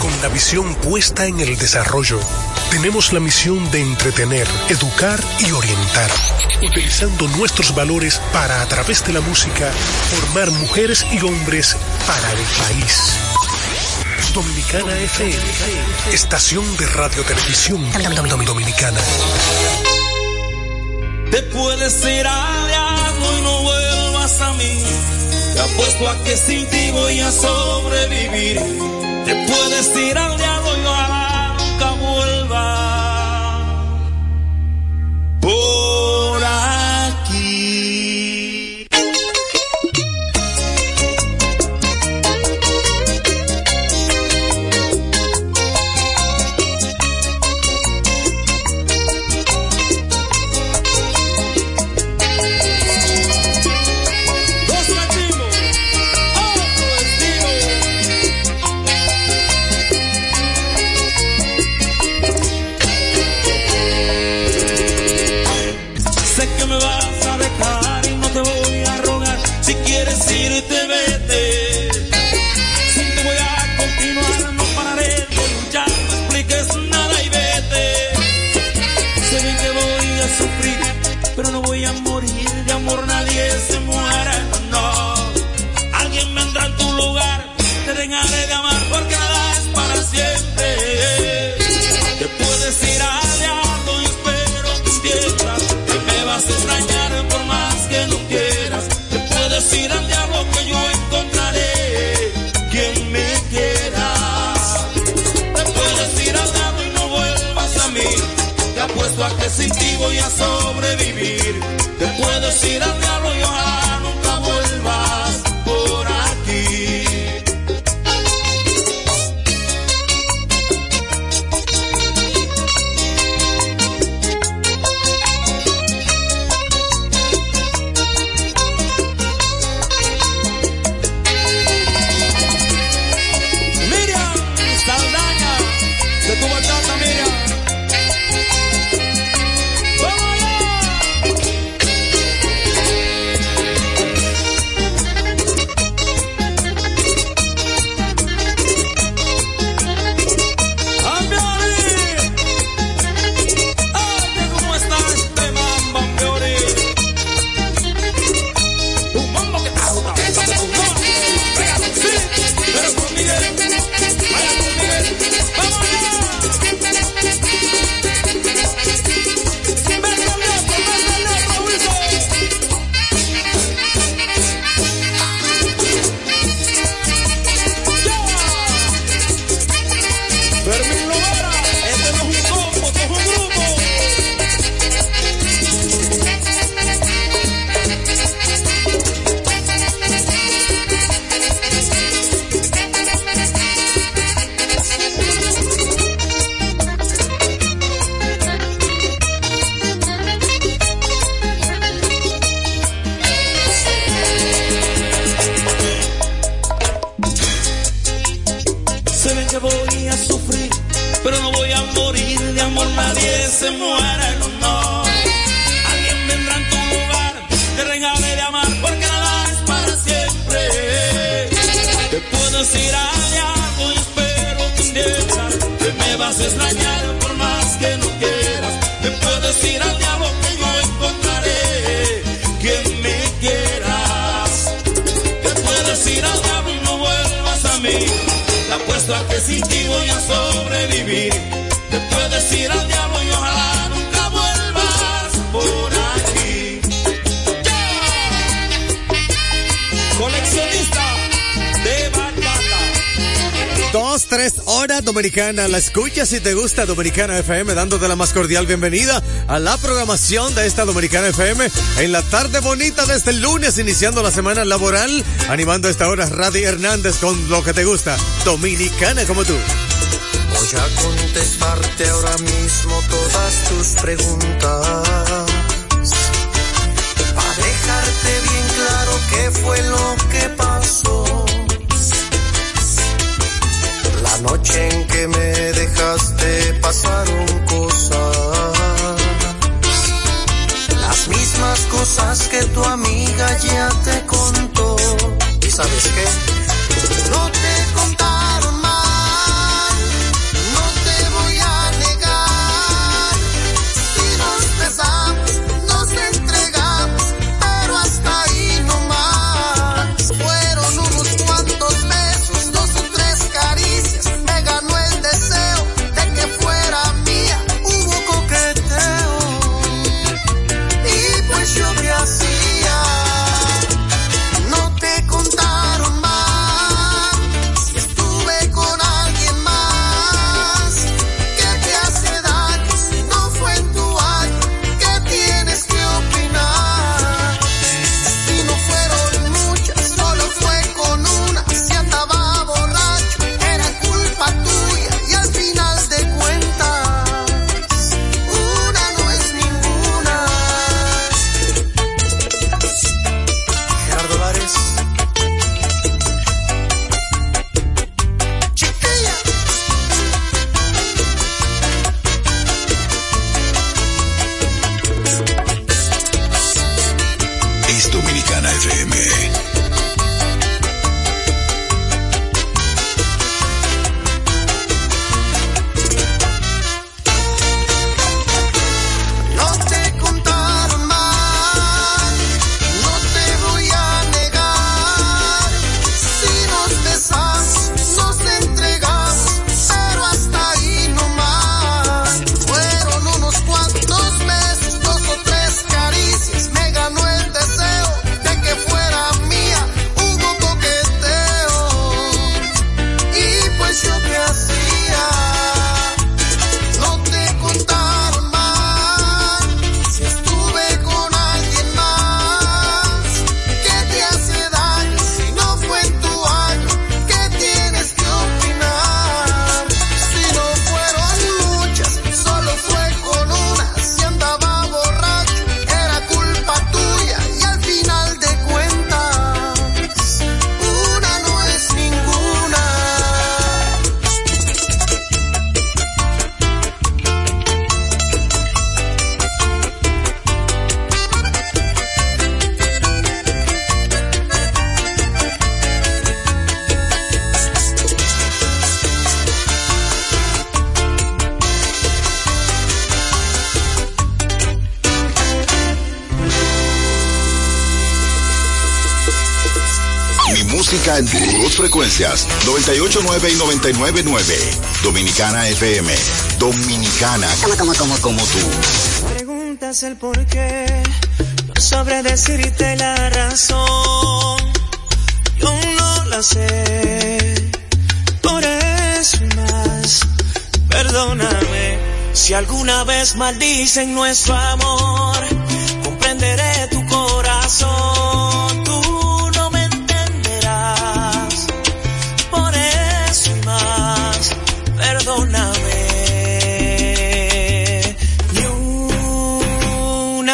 Con la visión puesta en el desarrollo, tenemos la misión de entretener, educar y orientar, utilizando nuestros valores para, a través de la música, formar mujeres y hombres para el país. Dominicana FM, estación de radio televisión dominicana. Te puedes ir aliado y no vuelvas a mí. Te apuesto a que sin ti voy a sobrevivir. Te puedes ir y puedes ir a extrañar por más que no quieras. Te puedes ir al diablo que yo encontraré quien me quieras. Te puedes ir al diablo y no vuelvas a mí. Te apuesto a que sin ti voy a sobrevivir. Te puedes ir al diablo 3 horas dominicana. La escucha si te gusta Dominicana FM, dándote la más cordial bienvenida a la programación de esta Dominicana FM en la tarde bonita de este lunes, iniciando la semana laboral, animando a esta hora Radi Hernández con lo que te gusta, Dominicana como tú. Voy a contestarte ahora mismo todas tus preguntas. Para dejarte bien claro qué fue lo que pasó ¿Y frecuencias 989 y 999. Dominicana FM. Dominicana. Como, como, como, como tú. Preguntas el por qué, no sabré decirte la razón. Yo no la sé. Por eso y más, perdóname. Si alguna vez maldicen nuestro amor,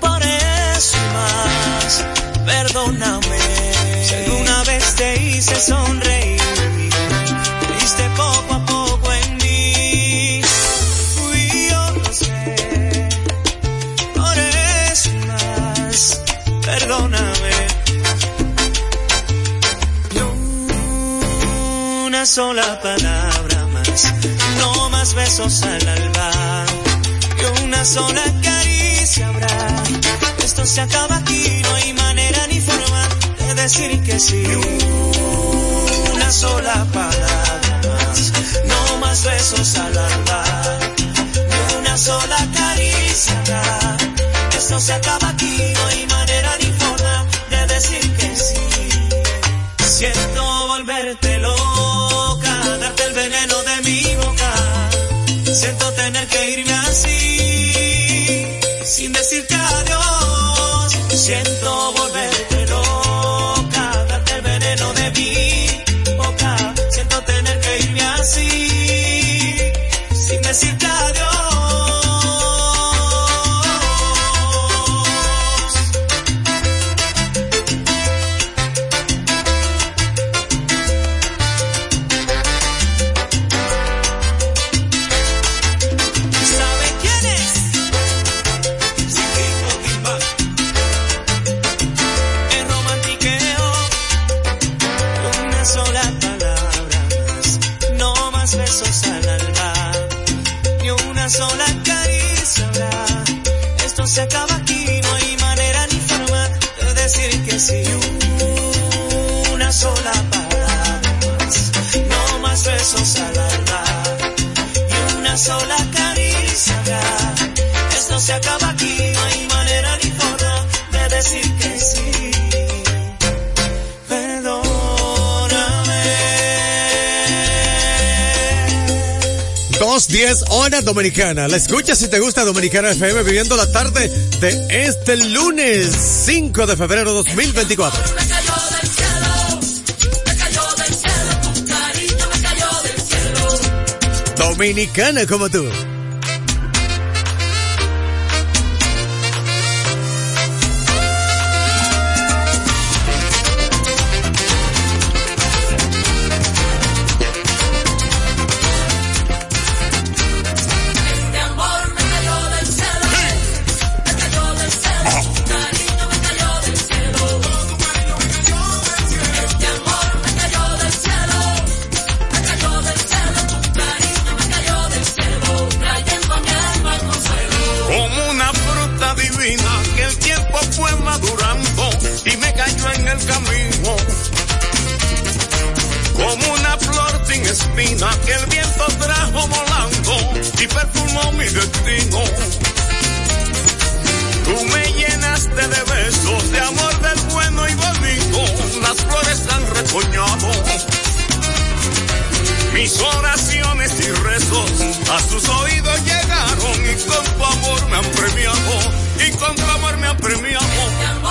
Por eso más, perdóname. Si alguna vez te hice sonreír, viste poco a poco en mí. Fui yo lo sé. Por eso más, perdóname. No una sola palabra más, no más besos al alba una sola caricia habrá. Esto se acaba aquí, no hay manera ni forma de decir que sí. Una sola palabra más, no más besos al alba, una sola caricia habrá. Esto se acaba aquí, no hay manera ni forma de decir que sí. Siento volverte loca, darte el veneno de mi boca. Siento Siento dominicana. La escucha si te gusta Dominicana FM viviendo la tarde de este lunes 5 de febrero 2024. Dominicana como tú. Que el viento trajo volando y perfumó mi destino. Tú me llenaste de besos, de amor del bueno y bonito. Las flores han retoñado. Mis oraciones y rezos a sus oídos llegaron y con tu amor me han premiado. Y con tu amor me han premiado.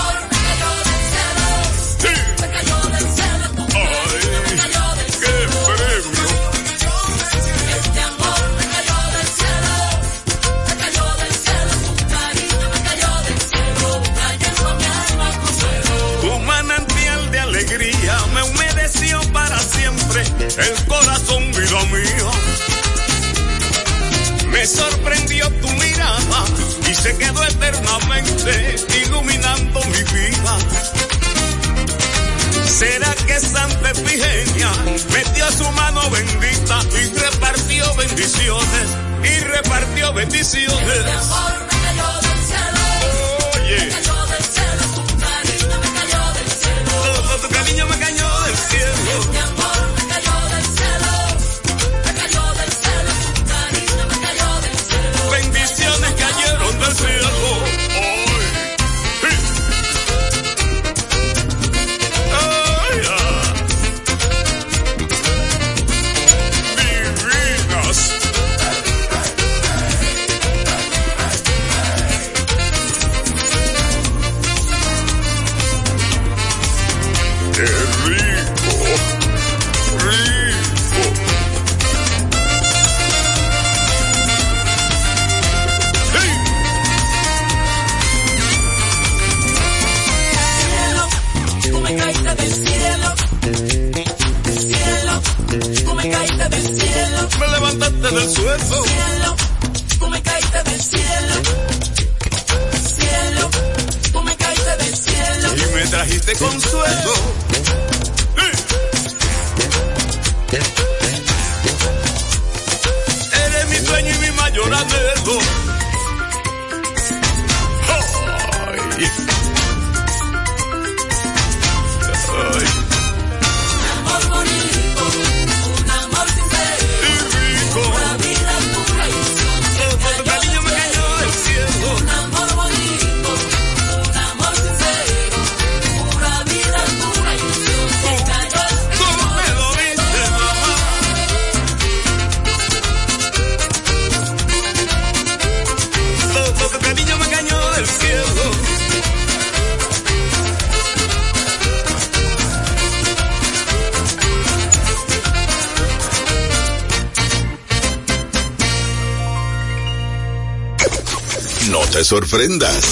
sorprendas.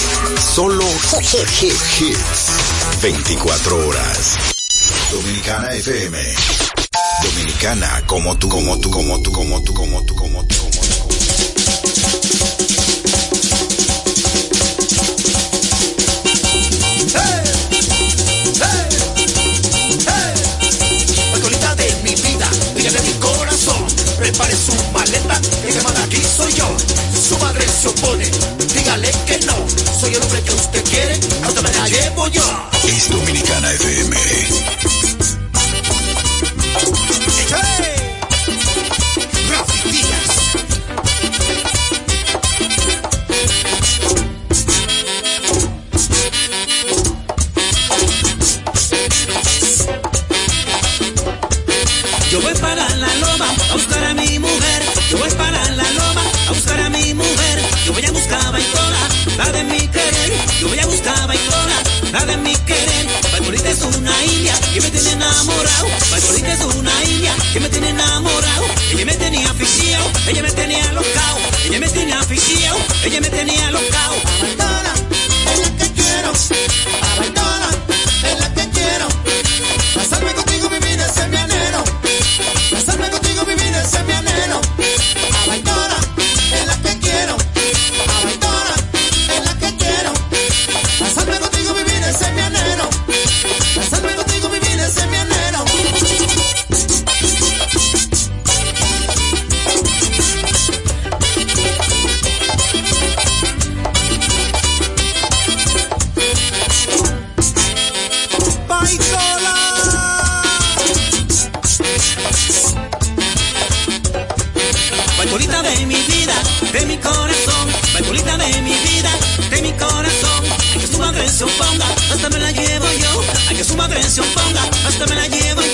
Solo hits. 24 horas. Dominicana FM. Dominicana como tú, como tú, como tú, como tú, como tú, como tú. Como tú. prepare su maleta, que llamada aquí soy yo. Su madre se opone, hasta me la llevo yo. Es Dominicana FM. hasta me la lleva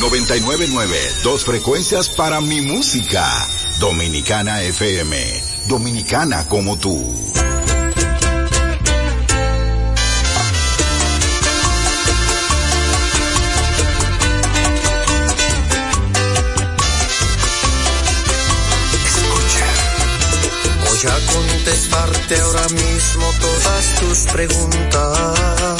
99.9. Dos frecuencias para mi música. Dominicana FM. Dominicana como tú. Voy a contestarte ahora mismo todas tus preguntas.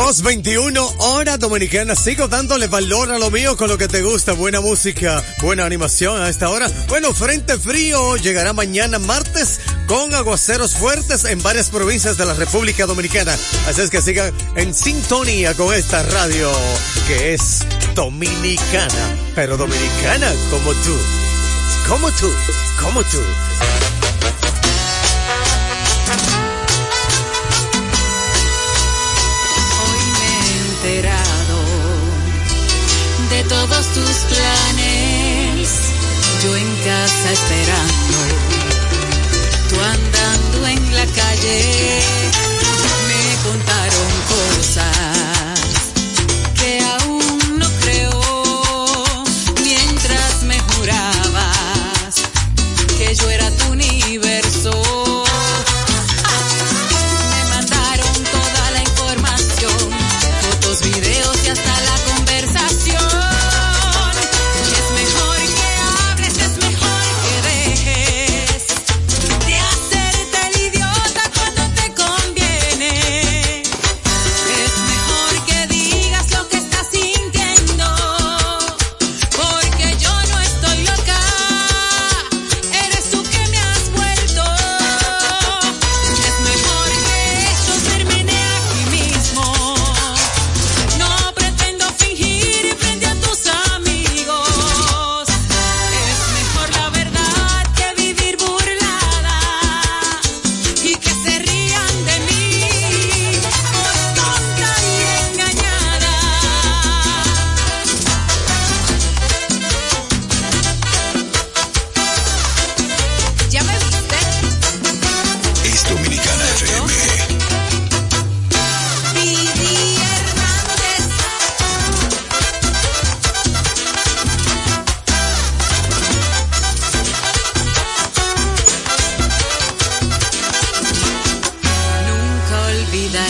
221 hora dominicana. Sigo dándole valor a lo mío con lo que te gusta. Buena música, buena animación a esta hora. Bueno, Frente Frío llegará mañana martes con aguaceros fuertes en varias provincias de la República Dominicana. Así es que sigan en sintonía con esta radio que es dominicana, pero dominicana como tú. Como tú, como tú. Todos tus planes. Yo en casa esperando, tú andando en la calle. Me contaron cosas que aún no creo. Mientras me jurabas que yo era tu universo. vida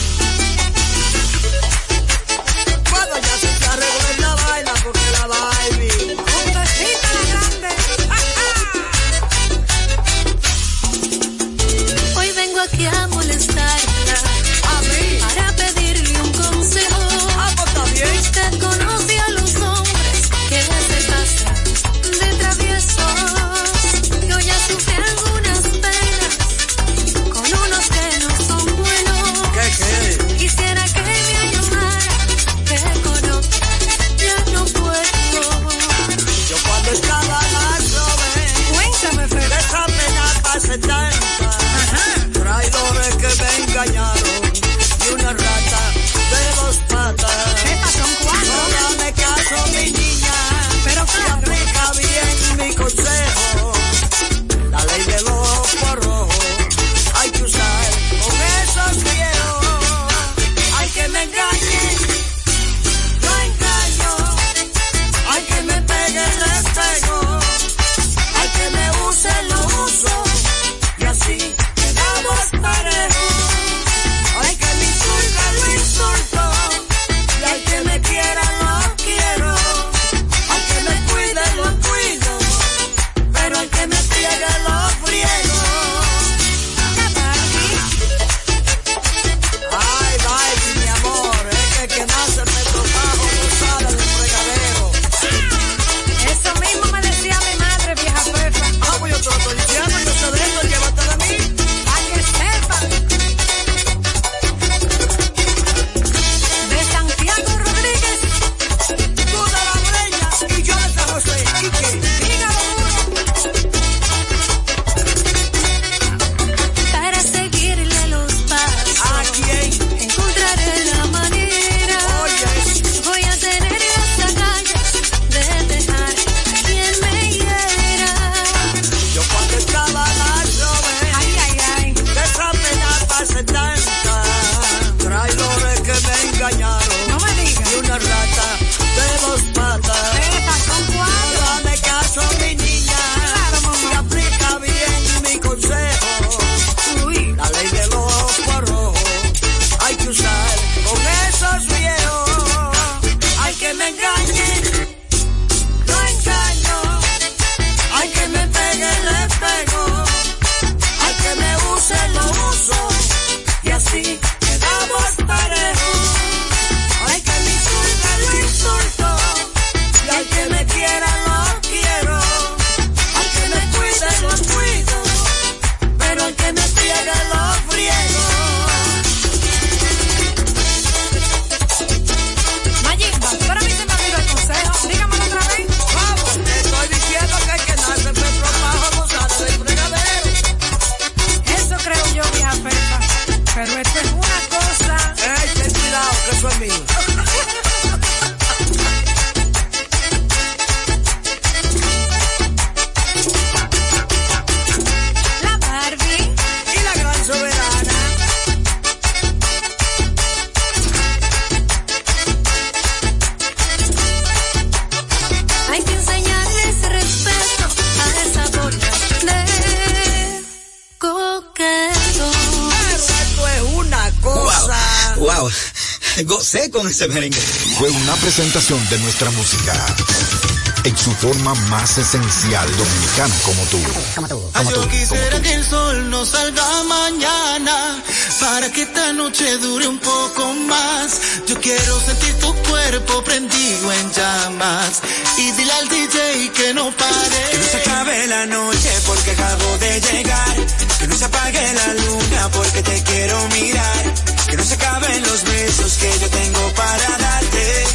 con ese merengue. Fue una presentación de nuestra música. En su forma más esencial, dominicano como tú. Como tú, como tú, como tú. Yo quisiera que el sol no salga mañana. Para que esta noche dure un poco más. Yo quiero sentir tu cuerpo prendido en llamas. Y dile al DJ que no pare. Que no se acabe la noche porque acabo de llegar. Que no se apague la luna porque te quiero mirar que no se acaben los besos que yo tengo para darte.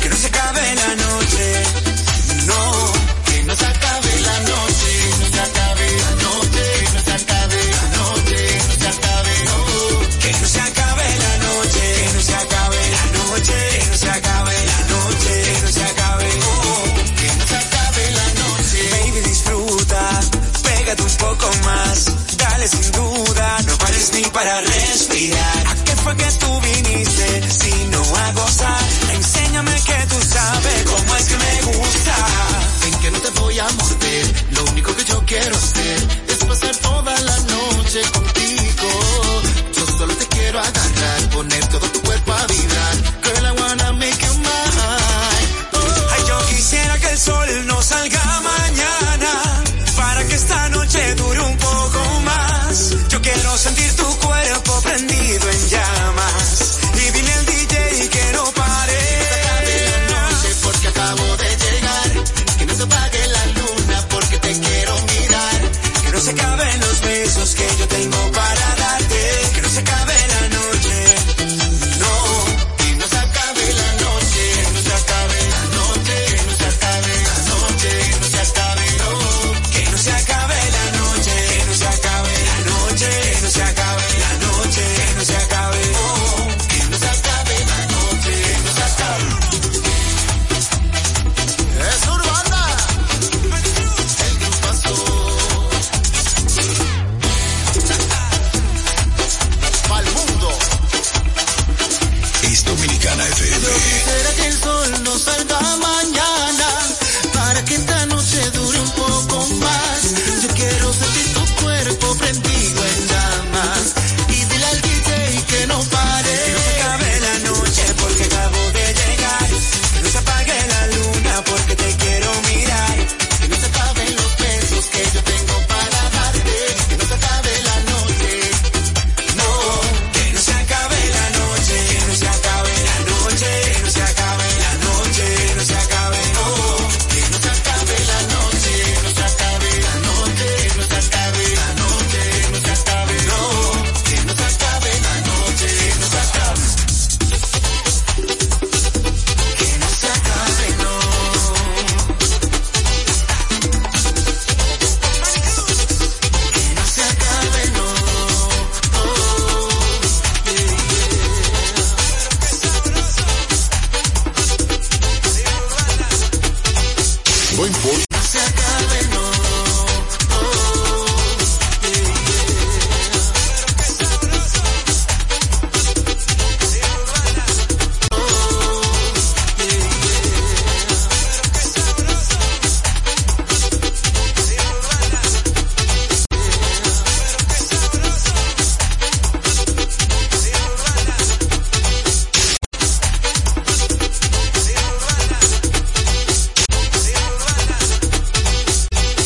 acaben los besos que yo tengo para darte. Que no se acabe la noche.